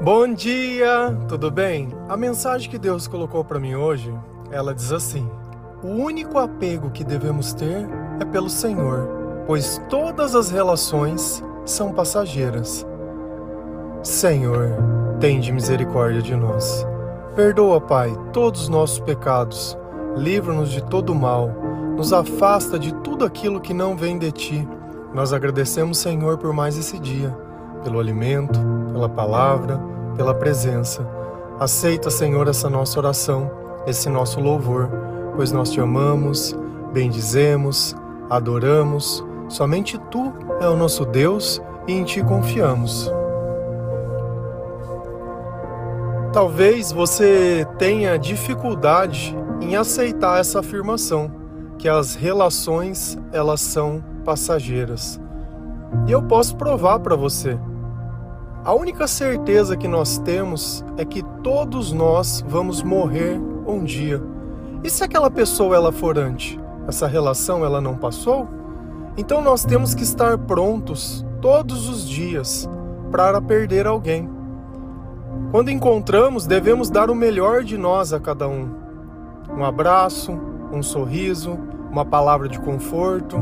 Bom dia, tudo bem? A mensagem que Deus colocou para mim hoje, ela diz assim: O único apego que devemos ter é pelo Senhor, pois todas as relações são passageiras. Senhor, tende misericórdia de nós. Perdoa, Pai, todos os nossos pecados. Livra-nos de todo mal. Nos afasta de tudo aquilo que não vem de ti. Nós agradecemos, Senhor, por mais esse dia, pelo alimento, pela palavra, pela presença. Aceita, Senhor, essa nossa oração, esse nosso louvor, pois nós te amamos, bendizemos, adoramos. Somente tu é o nosso Deus e em ti confiamos. Talvez você tenha dificuldade em aceitar essa afirmação, que as relações elas são passageiras. E eu posso provar para você. A única certeza que nós temos é que todos nós vamos morrer um dia. E se aquela pessoa ela for antes, essa relação ela não passou? Então nós temos que estar prontos todos os dias para perder alguém. Quando encontramos, devemos dar o melhor de nós a cada um. Um abraço, um sorriso, uma palavra de conforto,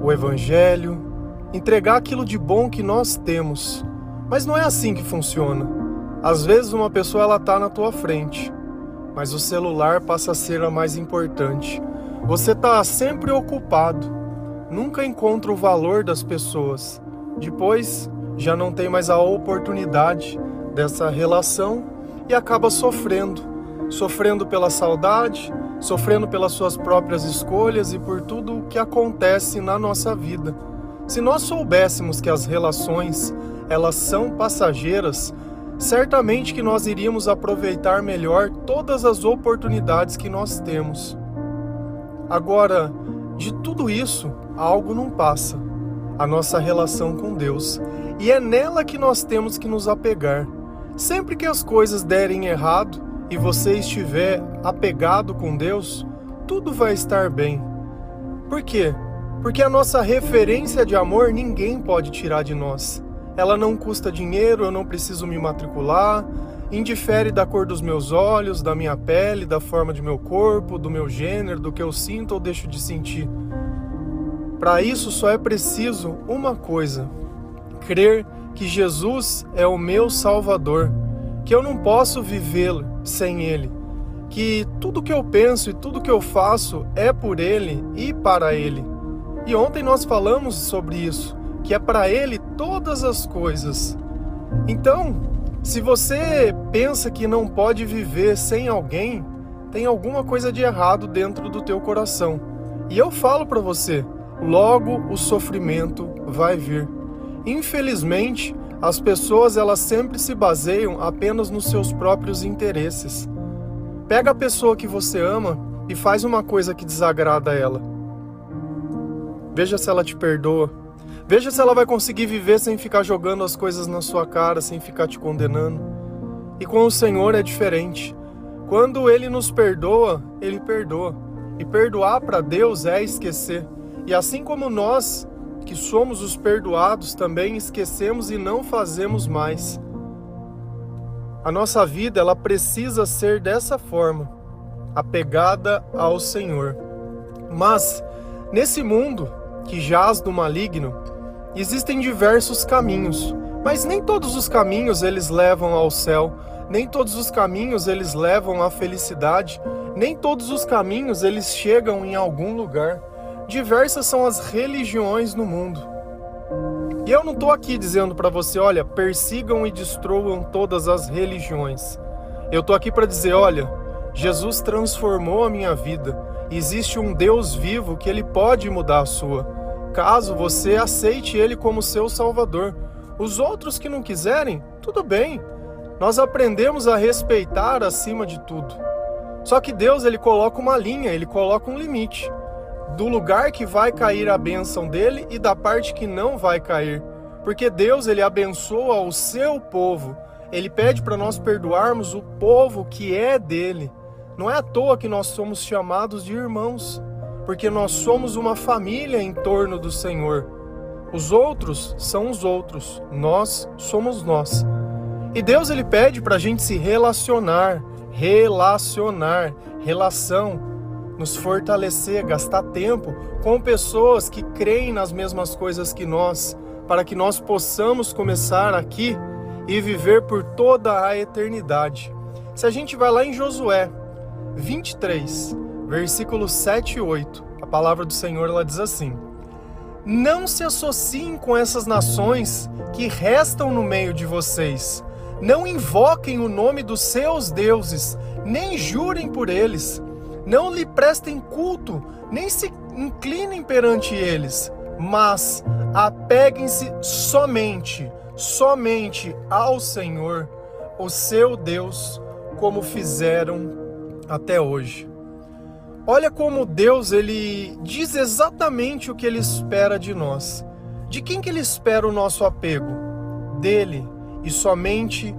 o evangelho, entregar aquilo de bom que nós temos. Mas não é assim que funciona. Às vezes uma pessoa ela tá na tua frente, mas o celular passa a ser a mais importante. Você tá sempre ocupado, nunca encontra o valor das pessoas. Depois já não tem mais a oportunidade dessa relação e acaba sofrendo, sofrendo pela saudade, sofrendo pelas suas próprias escolhas e por tudo o que acontece na nossa vida. Se nós soubéssemos que as relações elas são passageiras, certamente que nós iríamos aproveitar melhor todas as oportunidades que nós temos. Agora, de tudo isso, algo não passa: a nossa relação com Deus. E é nela que nós temos que nos apegar. Sempre que as coisas derem errado e você estiver apegado com Deus, tudo vai estar bem. Por quê? Porque a nossa referência de amor ninguém pode tirar de nós. Ela não custa dinheiro, eu não preciso me matricular, indifere da cor dos meus olhos, da minha pele, da forma de meu corpo, do meu gênero, do que eu sinto ou deixo de sentir. Para isso só é preciso uma coisa: crer que Jesus é o meu Salvador, que eu não posso viver sem Ele, que tudo que eu penso e tudo que eu faço é por Ele e para Ele. E ontem nós falamos sobre isso, que é para Ele todas as coisas. Então, se você pensa que não pode viver sem alguém, tem alguma coisa de errado dentro do teu coração. E eu falo para você, logo o sofrimento vai vir. Infelizmente, as pessoas elas sempre se baseiam apenas nos seus próprios interesses. Pega a pessoa que você ama e faz uma coisa que desagrada a ela. Veja se ela te perdoa. Veja se ela vai conseguir viver sem ficar jogando as coisas na sua cara, sem ficar te condenando. E com o Senhor é diferente. Quando ele nos perdoa, ele perdoa. E perdoar para Deus é esquecer. E assim como nós, que somos os perdoados, também esquecemos e não fazemos mais. A nossa vida, ela precisa ser dessa forma, apegada ao Senhor. Mas nesse mundo, que jaz do maligno, existem diversos caminhos, mas nem todos os caminhos eles levam ao céu, nem todos os caminhos eles levam à felicidade, nem todos os caminhos eles chegam em algum lugar. Diversas são as religiões no mundo. E eu não estou aqui dizendo para você, olha, persigam e destruam todas as religiões. Eu estou aqui para dizer, olha, Jesus transformou a minha vida existe um Deus vivo que ele pode mudar a sua, caso você aceite ele como seu salvador. Os outros que não quiserem, tudo bem. Nós aprendemos a respeitar acima de tudo. Só que Deus ele coloca uma linha, ele coloca um limite do lugar que vai cair a bênção dele e da parte que não vai cair. Porque Deus ele abençoa o seu povo. Ele pede para nós perdoarmos o povo que é dele. Não é à toa que nós somos chamados de irmãos, porque nós somos uma família em torno do Senhor. Os outros são os outros, nós somos nós. E Deus ele pede para a gente se relacionar, relacionar, relação, nos fortalecer, gastar tempo com pessoas que creem nas mesmas coisas que nós, para que nós possamos começar aqui e viver por toda a eternidade. Se a gente vai lá em Josué 23, versículos 7 e 8, a palavra do Senhor ela diz assim: Não se associem com essas nações que restam no meio de vocês. Não invoquem o nome dos seus deuses, nem jurem por eles. Não lhe prestem culto, nem se inclinem perante eles, mas apeguem-se somente, somente ao Senhor, o seu Deus, como fizeram até hoje. Olha como Deus ele diz exatamente o que ele espera de nós. De quem que ele espera o nosso apego? Dele e somente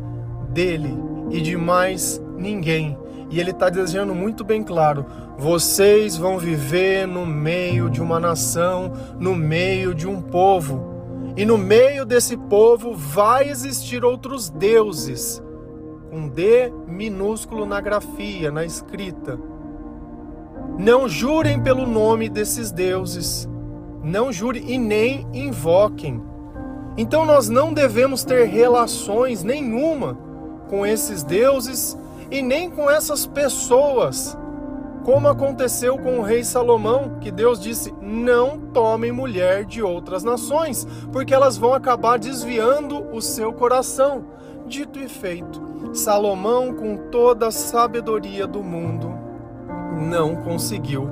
dele e de mais ninguém. E ele está desejando muito bem claro: vocês vão viver no meio de uma nação, no meio de um povo. E no meio desse povo vai existir outros deuses, com D minúsculo na grafia, na escrita. Não jurem pelo nome desses deuses, não jurem e nem invoquem. Então nós não devemos ter relações nenhuma com esses deuses e nem com essas pessoas, como aconteceu com o rei Salomão, que Deus disse: não tomem mulher de outras nações, porque elas vão acabar desviando o seu coração. Dito e feito, Salomão, com toda a sabedoria do mundo, não conseguiu,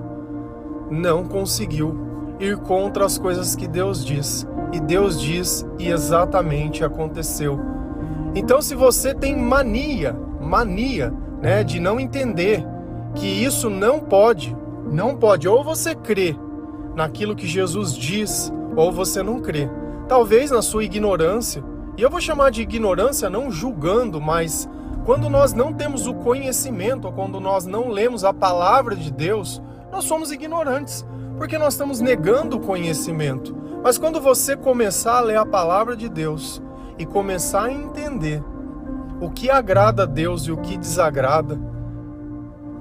não conseguiu ir contra as coisas que Deus diz. E Deus diz, e exatamente aconteceu. Então, se você tem mania mania, né, de não entender que isso não pode, não pode. Ou você crê naquilo que Jesus diz, ou você não crê. Talvez na sua ignorância, e eu vou chamar de ignorância não julgando, mas quando nós não temos o conhecimento, ou quando nós não lemos a palavra de Deus, nós somos ignorantes, porque nós estamos negando o conhecimento. Mas quando você começar a ler a palavra de Deus e começar a entender o que agrada a Deus e o que desagrada,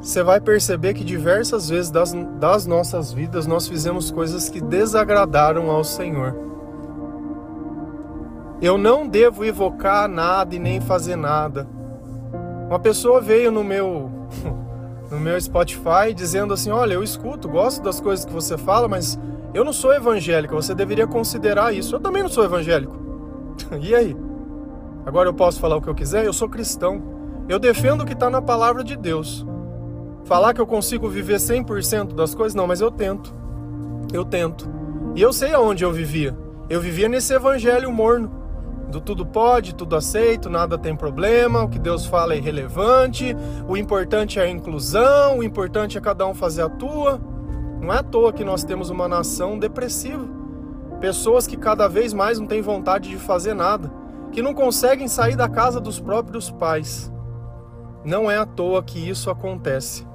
você vai perceber que diversas vezes das, das nossas vidas nós fizemos coisas que desagradaram ao Senhor. Eu não devo evocar nada e nem fazer nada. Uma pessoa veio no meu no meu Spotify dizendo assim: "Olha, eu escuto, gosto das coisas que você fala, mas eu não sou evangélico, você deveria considerar isso. Eu também não sou evangélico." e aí? Agora eu posso falar o que eu quiser? Eu sou cristão. Eu defendo o que está na palavra de Deus. Falar que eu consigo viver 100% das coisas? Não, mas eu tento. Eu tento. E eu sei aonde eu vivia. Eu vivia nesse evangelho morno. Do tudo pode, tudo aceito, nada tem problema, o que Deus fala é irrelevante, o importante é a inclusão, o importante é cada um fazer a tua. Não é à toa que nós temos uma nação depressiva. Pessoas que cada vez mais não têm vontade de fazer nada que não conseguem sair da casa dos próprios pais. Não é à toa que isso acontece.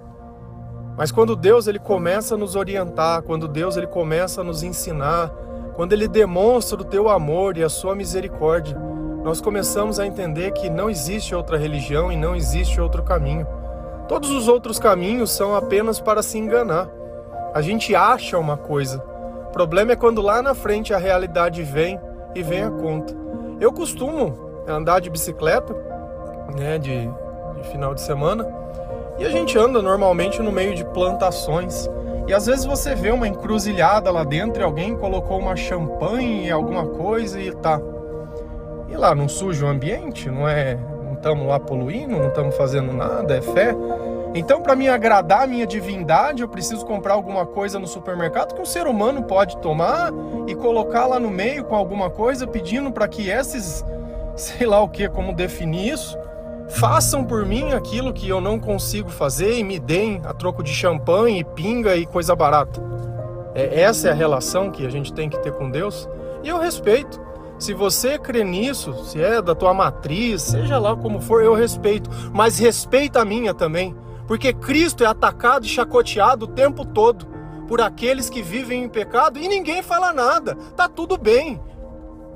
Mas quando Deus ele começa a nos orientar, quando Deus ele começa a nos ensinar, quando ele demonstra o teu amor e a sua misericórdia, nós começamos a entender que não existe outra religião e não existe outro caminho. Todos os outros caminhos são apenas para se enganar. A gente acha uma coisa. O problema é quando lá na frente a realidade vem e vem a conta. Eu costumo andar de bicicleta, né, de, de final de semana, e a gente anda normalmente no meio de plantações. E às vezes você vê uma encruzilhada lá dentro e alguém colocou uma champanhe, alguma coisa e tá. E lá não suja o ambiente, não é? Não estamos lá poluindo, não estamos fazendo nada, é fé. Então, para me agradar a minha divindade, eu preciso comprar alguma coisa no supermercado que um ser humano pode tomar e colocar lá no meio com alguma coisa, pedindo para que esses, sei lá o que, como definir isso, façam por mim aquilo que eu não consigo fazer e me deem a troco de champanhe, pinga e coisa barata. É, essa é a relação que a gente tem que ter com Deus. E eu respeito. Se você crê nisso, se é da tua matriz, seja lá como for, eu respeito. Mas respeita a minha também. Porque Cristo é atacado e chacoteado o tempo todo por aqueles que vivem em pecado e ninguém fala nada. Tá tudo bem.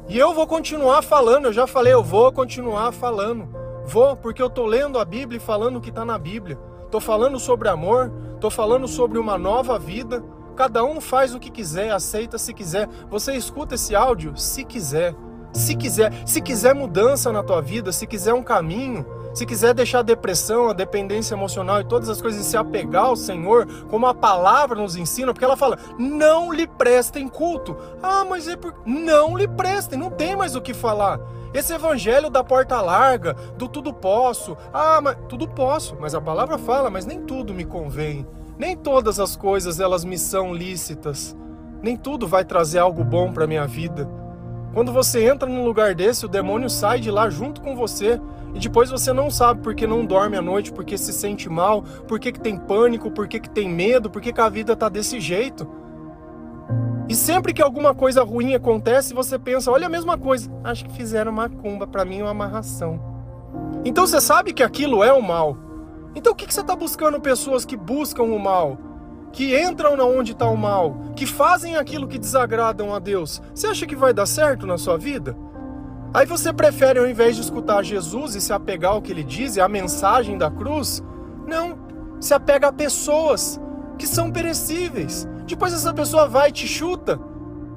E eu vou continuar falando, eu já falei, eu vou continuar falando. Vou, porque eu tô lendo a Bíblia e falando o que está na Bíblia. Tô falando sobre amor, tô falando sobre uma nova vida. Cada um faz o que quiser, aceita se quiser. Você escuta esse áudio se quiser. Se quiser, se quiser mudança na tua vida, se quiser um caminho, se quiser deixar a depressão, a dependência emocional e todas as coisas e se apegar ao Senhor, como a palavra nos ensina, porque ela fala: não lhe prestem culto. Ah, mas é por. Não lhe prestem, não tem mais o que falar. Esse evangelho da porta larga, do tudo posso. Ah, mas tudo posso, mas a palavra fala, mas nem tudo me convém. Nem todas as coisas elas me são lícitas. Nem tudo vai trazer algo bom para minha vida. Quando você entra num lugar desse, o demônio sai de lá junto com você e depois você não sabe porque não dorme à noite, porque se sente mal, porque que tem pânico, porque que tem medo, porque que a vida tá desse jeito. E sempre que alguma coisa ruim acontece, você pensa, olha a mesma coisa, acho que fizeram macumba, para mim é uma amarração. Então você sabe que aquilo é o mal. Então o que, que você está buscando pessoas que buscam o mal? que entram na onde está o mal, que fazem aquilo que desagradam a Deus, você acha que vai dar certo na sua vida? Aí você prefere, ao invés de escutar Jesus e se apegar ao que ele diz e a mensagem da cruz, não, se apega a pessoas que são perecíveis. Depois essa pessoa vai e te chuta.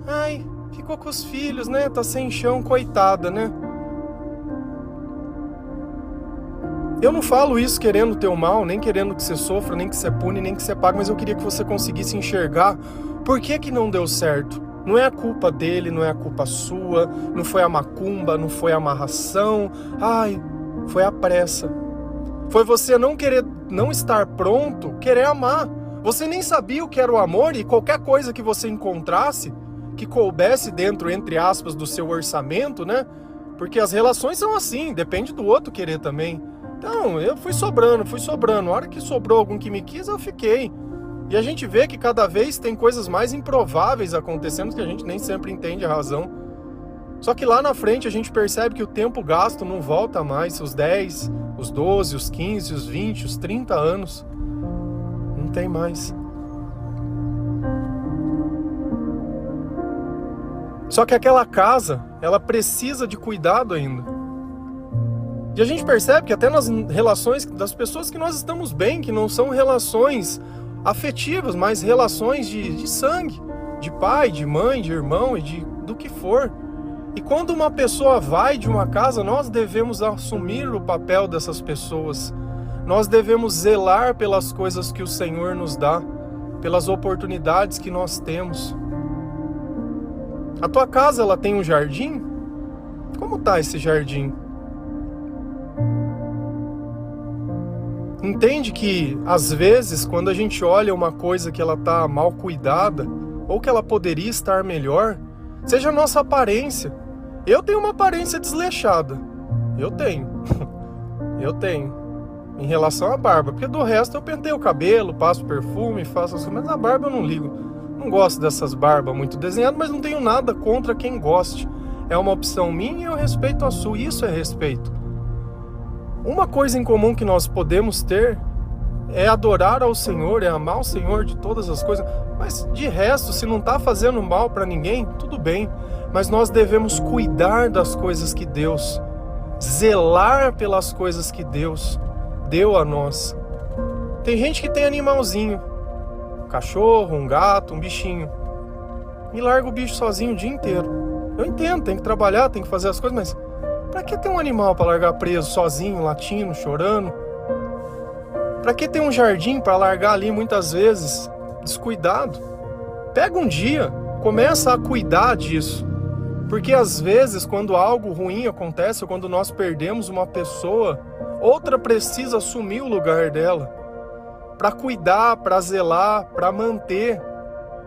Ai, ficou com os filhos, né? Tá sem chão, coitada, né? Eu não falo isso querendo teu mal, nem querendo que você sofra, nem que você pune, nem que você pague, mas eu queria que você conseguisse enxergar por que que não deu certo. Não é a culpa dele, não é a culpa sua, não foi a macumba, não foi a amarração. Ai, foi a pressa. Foi você não querer, não estar pronto, querer amar. Você nem sabia o que era o amor e qualquer coisa que você encontrasse que coubesse dentro, entre aspas, do seu orçamento, né? Porque as relações são assim, depende do outro querer também. Então, eu fui sobrando, fui sobrando. A hora que sobrou algum que me quis, eu fiquei. E a gente vê que cada vez tem coisas mais improváveis acontecendo que a gente nem sempre entende a razão. Só que lá na frente a gente percebe que o tempo gasto não volta mais, os 10, os 12, os 15, os 20, os 30 anos. Tem mais. Só que aquela casa, ela precisa de cuidado ainda. E a gente percebe que até nas relações das pessoas que nós estamos bem, que não são relações afetivas, mas relações de, de sangue, de pai, de mãe, de irmão e de do que for. E quando uma pessoa vai de uma casa, nós devemos assumir o papel dessas pessoas. Nós devemos zelar pelas coisas que o Senhor nos dá, pelas oportunidades que nós temos. A tua casa ela tem um jardim? Como tá esse jardim? Entende que às vezes quando a gente olha uma coisa que ela tá mal cuidada ou que ela poderia estar melhor, seja a nossa aparência. Eu tenho uma aparência desleixada. Eu tenho. eu tenho. Em relação à barba, porque do resto eu pentei o cabelo, passo perfume, faço assim, mas a barba eu não ligo. Não gosto dessas barbas muito desenhadas, mas não tenho nada contra quem goste. É uma opção minha e eu respeito a sua. Isso é respeito. Uma coisa em comum que nós podemos ter é adorar ao Senhor, é amar o Senhor de todas as coisas. Mas de resto, se não está fazendo mal para ninguém, tudo bem. Mas nós devemos cuidar das coisas que Deus, zelar pelas coisas que Deus deu a nós. Tem gente que tem animalzinho, um cachorro, um gato, um bichinho, e larga o bicho sozinho o dia inteiro. Eu entendo, tem que trabalhar, tem que fazer as coisas, mas Pra que ter um animal para largar preso sozinho, latindo, chorando? Pra que ter um jardim para largar ali muitas vezes descuidado? Pega um dia, começa a cuidar disso. Porque às vezes, quando algo ruim acontece ou quando nós perdemos uma pessoa, outra precisa assumir o lugar dela para cuidar, para zelar, para manter.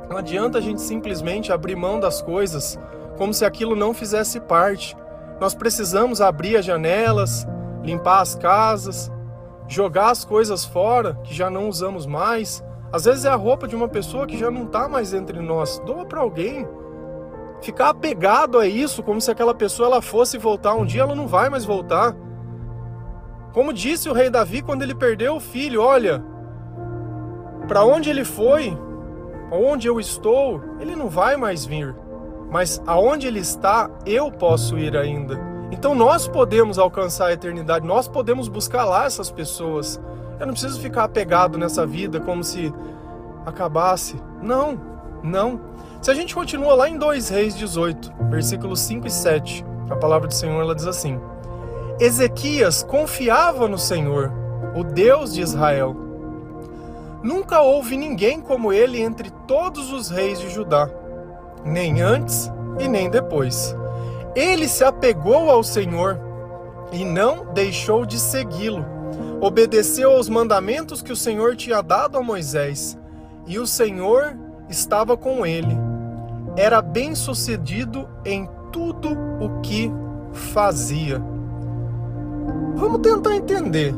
Não adianta a gente simplesmente abrir mão das coisas como se aquilo não fizesse parte. Nós precisamos abrir as janelas, limpar as casas, jogar as coisas fora que já não usamos mais. Às vezes é a roupa de uma pessoa que já não está mais entre nós. Doa para alguém. Ficar apegado a isso, como se aquela pessoa ela fosse voltar um dia, ela não vai mais voltar. Como disse o rei Davi quando ele perdeu o filho: Olha, para onde ele foi, onde eu estou, ele não vai mais vir mas aonde ele está, eu posso ir ainda. Então nós podemos alcançar a eternidade, nós podemos buscar lá essas pessoas. Eu não preciso ficar apegado nessa vida como se acabasse. Não, não. Se a gente continua lá em 2 Reis 18, versículos 5 e 7, a palavra do Senhor ela diz assim: Ezequias confiava no Senhor, o Deus de Israel. Nunca houve ninguém como ele entre todos os reis de Judá, nem antes e nem depois. Ele se apegou ao Senhor e não deixou de segui-lo. Obedeceu aos mandamentos que o Senhor tinha dado a Moisés, e o Senhor estava com ele. Era bem-sucedido em tudo o que fazia. Vamos tentar entender.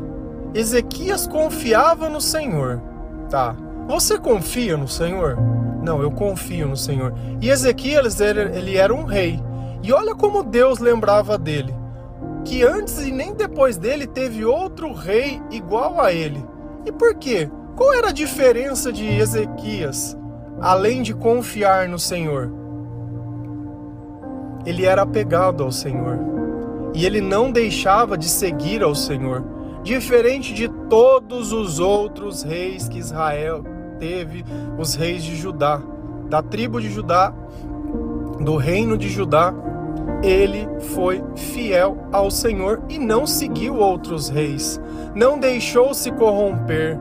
Ezequias confiava no Senhor. Tá. Você confia no Senhor? Não, eu confio no Senhor. E Ezequias, ele era um rei. E olha como Deus lembrava dele. Que antes e nem depois dele teve outro rei igual a ele. E por quê? Qual era a diferença de Ezequias, além de confiar no Senhor? Ele era apegado ao Senhor. E ele não deixava de seguir ao Senhor. Diferente de todos os outros reis que Israel teve, os reis de Judá, da tribo de Judá, do reino de Judá, ele foi fiel ao Senhor e não seguiu outros reis, não deixou se corromper.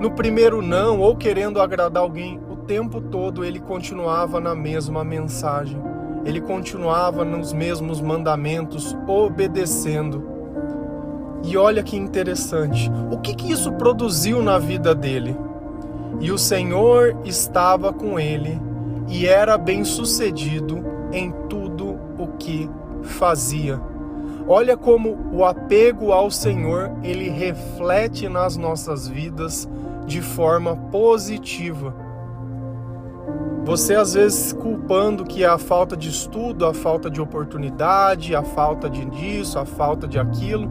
No primeiro não ou querendo agradar alguém, o tempo todo ele continuava na mesma mensagem. Ele continuava nos mesmos mandamentos, obedecendo. E olha que interessante, o que, que isso produziu na vida dele? E o Senhor estava com ele e era bem-sucedido em tudo o que fazia. Olha como o apego ao Senhor, ele reflete nas nossas vidas de forma positiva. Você às vezes culpando que é a falta de estudo, a falta de oportunidade, a falta de disso, a falta de aquilo,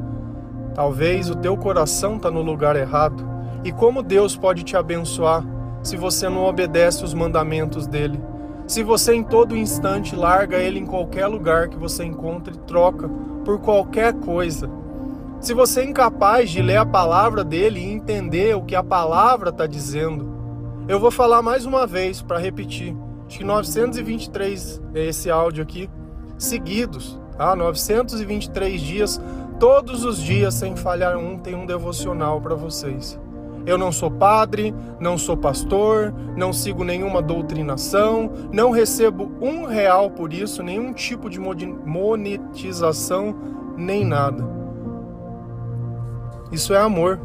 Talvez o teu coração está no lugar errado. E como Deus pode te abençoar se você não obedece os mandamentos dele? Se você em todo instante larga ele em qualquer lugar que você encontre troca por qualquer coisa. Se você é incapaz de ler a palavra dele e entender o que a palavra está dizendo. Eu vou falar mais uma vez para repetir. Acho que 923 é esse áudio aqui, seguidos, tá? 923 dias Todos os dias, sem falhar um, tem um devocional para vocês. Eu não sou padre, não sou pastor, não sigo nenhuma doutrinação, não recebo um real por isso, nenhum tipo de monetização, nem nada. Isso é amor.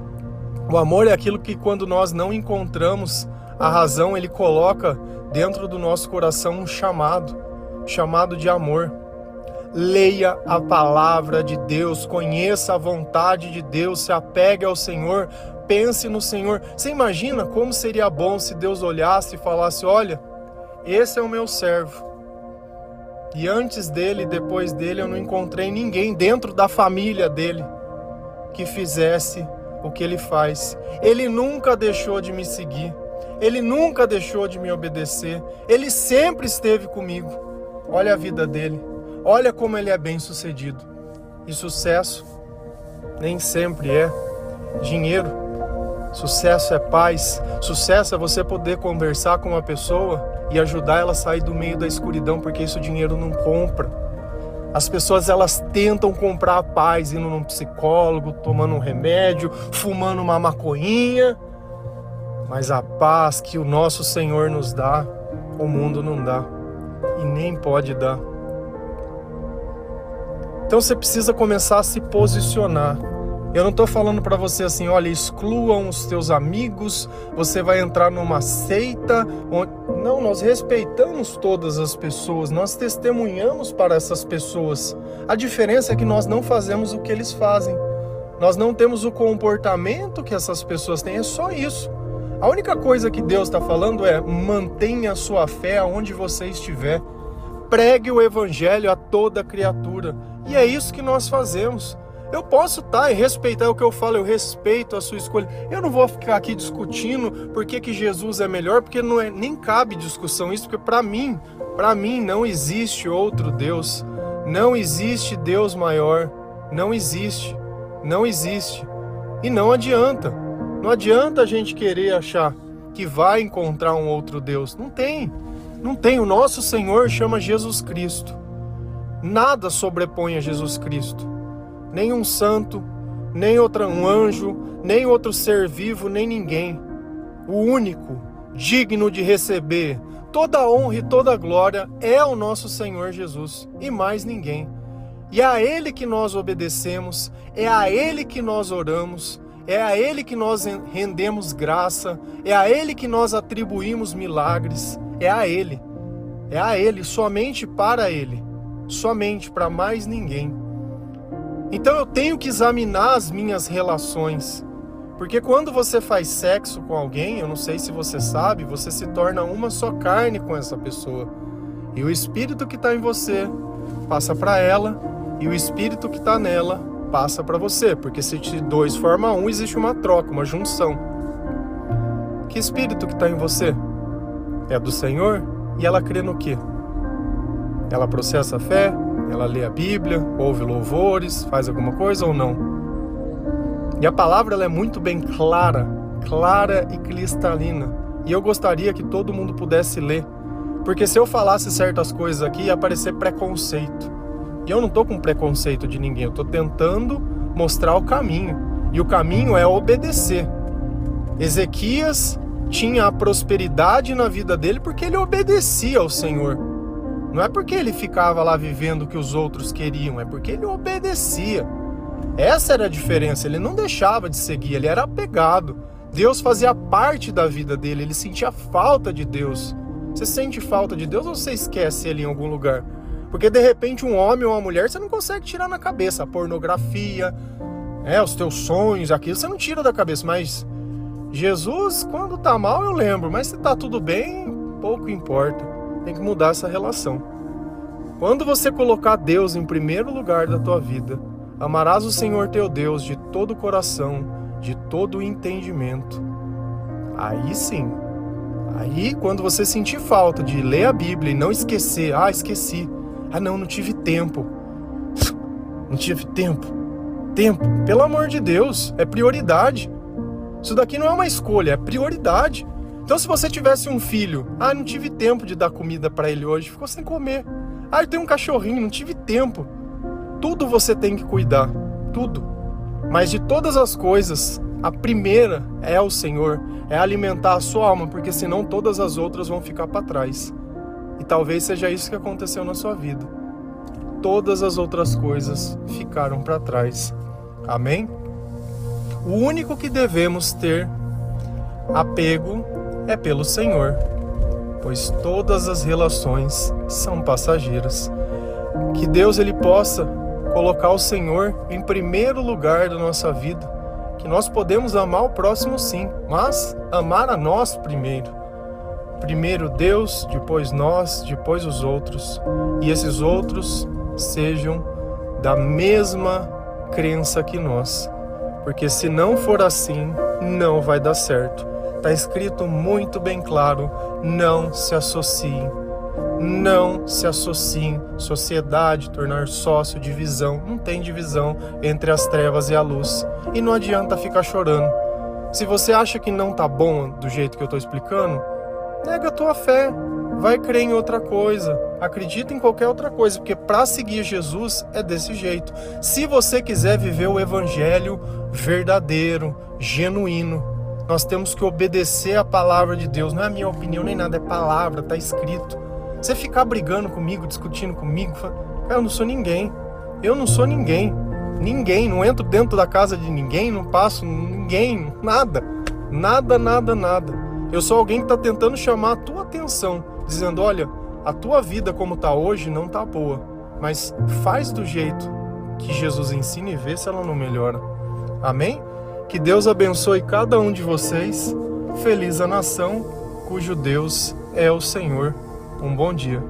O amor é aquilo que, quando nós não encontramos a razão, ele coloca dentro do nosso coração um chamado chamado de amor leia a palavra de Deus, conheça a vontade de Deus, se apegue ao Senhor, pense no Senhor. Você imagina como seria bom se Deus olhasse e falasse: Olha, esse é o meu servo. E antes dele, depois dele, eu não encontrei ninguém dentro da família dele que fizesse o que ele faz. Ele nunca deixou de me seguir. Ele nunca deixou de me obedecer. Ele sempre esteve comigo. Olha a vida dele. Olha como ele é bem sucedido. E sucesso nem sempre é dinheiro. Sucesso é paz. Sucesso é você poder conversar com uma pessoa e ajudar ela a sair do meio da escuridão, porque isso o dinheiro não compra. As pessoas elas tentam comprar a paz indo num psicólogo, tomando um remédio, fumando uma maconhinha, mas a paz que o nosso Senhor nos dá, o mundo não dá e nem pode dar. Então você precisa começar a se posicionar. Eu não estou falando para você assim, olha, excluam os teus amigos, você vai entrar numa seita. Não, nós respeitamos todas as pessoas, nós testemunhamos para essas pessoas. A diferença é que nós não fazemos o que eles fazem. Nós não temos o comportamento que essas pessoas têm, é só isso. A única coisa que Deus está falando é mantenha a sua fé aonde você estiver. Pregue o evangelho a toda criatura. E é isso que nós fazemos. Eu posso estar tá, e respeitar o que eu falo, eu respeito a sua escolha. Eu não vou ficar aqui discutindo por que, que Jesus é melhor, porque não é, nem cabe discussão isso, porque para mim, para mim não existe outro Deus. Não existe Deus maior. Não existe. Não existe. E não adianta. Não adianta a gente querer achar que vai encontrar um outro Deus. Não tem. Não tem. O nosso Senhor chama Jesus Cristo. Nada sobrepõe a Jesus Cristo nem um santo, nem outro um anjo, nem outro ser vivo, nem ninguém. O único digno de receber toda a honra e toda a glória é o nosso Senhor Jesus e mais ninguém. E a Ele que nós obedecemos, é a Ele que nós oramos, é a Ele que nós rendemos graça, é a Ele que nós atribuímos milagres, é a Ele. É a Ele, somente para Ele, somente para mais ninguém. Então eu tenho que examinar as minhas relações. Porque quando você faz sexo com alguém, eu não sei se você sabe, você se torna uma só carne com essa pessoa. E o espírito que está em você passa para ela, e o espírito que está nela passa para você. Porque se dois formam um, existe uma troca, uma junção. Que espírito que está em você? É do Senhor? E ela crê no quê? Ela processa a fé? Ela lê a Bíblia, ouve louvores, faz alguma coisa ou não? E a palavra ela é muito bem clara, clara e cristalina. E eu gostaria que todo mundo pudesse ler, porque se eu falasse certas coisas aqui ia aparecer preconceito. E eu não estou com preconceito de ninguém, eu estou tentando mostrar o caminho. E o caminho é obedecer. Ezequias tinha a prosperidade na vida dele porque ele obedecia ao Senhor. Não é porque ele ficava lá vivendo o que os outros queriam, é porque ele obedecia. Essa era a diferença, ele não deixava de seguir, ele era apegado. Deus fazia parte da vida dele, ele sentia falta de Deus. Você sente falta de Deus ou você esquece ele em algum lugar? Porque de repente um homem ou uma mulher você não consegue tirar na cabeça. A pornografia, é, os teus sonhos, aquilo você não tira da cabeça. Mas Jesus, quando tá mal, eu lembro. Mas se tá tudo bem, pouco importa tem que mudar essa relação. Quando você colocar Deus em primeiro lugar da tua vida, amarás o Senhor teu Deus de todo o coração, de todo o entendimento. Aí sim. Aí, quando você sentir falta de ler a Bíblia e não esquecer, ah, esqueci. Ah, não, não tive tempo. Não tive tempo. Tempo, pelo amor de Deus, é prioridade. Isso daqui não é uma escolha, é prioridade. Então, se você tivesse um filho, ah, não tive tempo de dar comida para ele hoje, ficou sem comer. Ah, eu tenho um cachorrinho, não tive tempo. Tudo você tem que cuidar, tudo. Mas de todas as coisas, a primeira é o Senhor, é alimentar a sua alma, porque senão todas as outras vão ficar para trás. E talvez seja isso que aconteceu na sua vida. Todas as outras coisas ficaram para trás. Amém? O único que devemos ter apego é pelo Senhor, pois todas as relações são passageiras. Que Deus ele possa colocar o Senhor em primeiro lugar da nossa vida, que nós podemos amar o próximo sim, mas amar a nós primeiro. Primeiro Deus, depois nós, depois os outros, e esses outros sejam da mesma crença que nós. Porque se não for assim, não vai dar certo. Está escrito muito bem claro: não se associem. Não se associem. Sociedade, tornar sócio, divisão. Não tem divisão entre as trevas e a luz. E não adianta ficar chorando. Se você acha que não tá bom do jeito que eu estou explicando, nega a tua fé. Vai crer em outra coisa. Acredita em qualquer outra coisa, porque para seguir Jesus é desse jeito. Se você quiser viver o evangelho verdadeiro, genuíno, nós temos que obedecer a palavra de Deus. Não é a minha opinião nem nada, é palavra, está escrito. Você ficar brigando comigo, discutindo comigo, eu não sou ninguém. Eu não sou ninguém. Ninguém. Não entro dentro da casa de ninguém, não passo ninguém, nada. Nada, nada, nada. Eu sou alguém que está tentando chamar a tua atenção, dizendo: olha, a tua vida como está hoje não está boa, mas faz do jeito que Jesus ensina e vê se ela não melhora. Amém? Que Deus abençoe cada um de vocês. Feliz a nação cujo Deus é o Senhor. Um bom dia.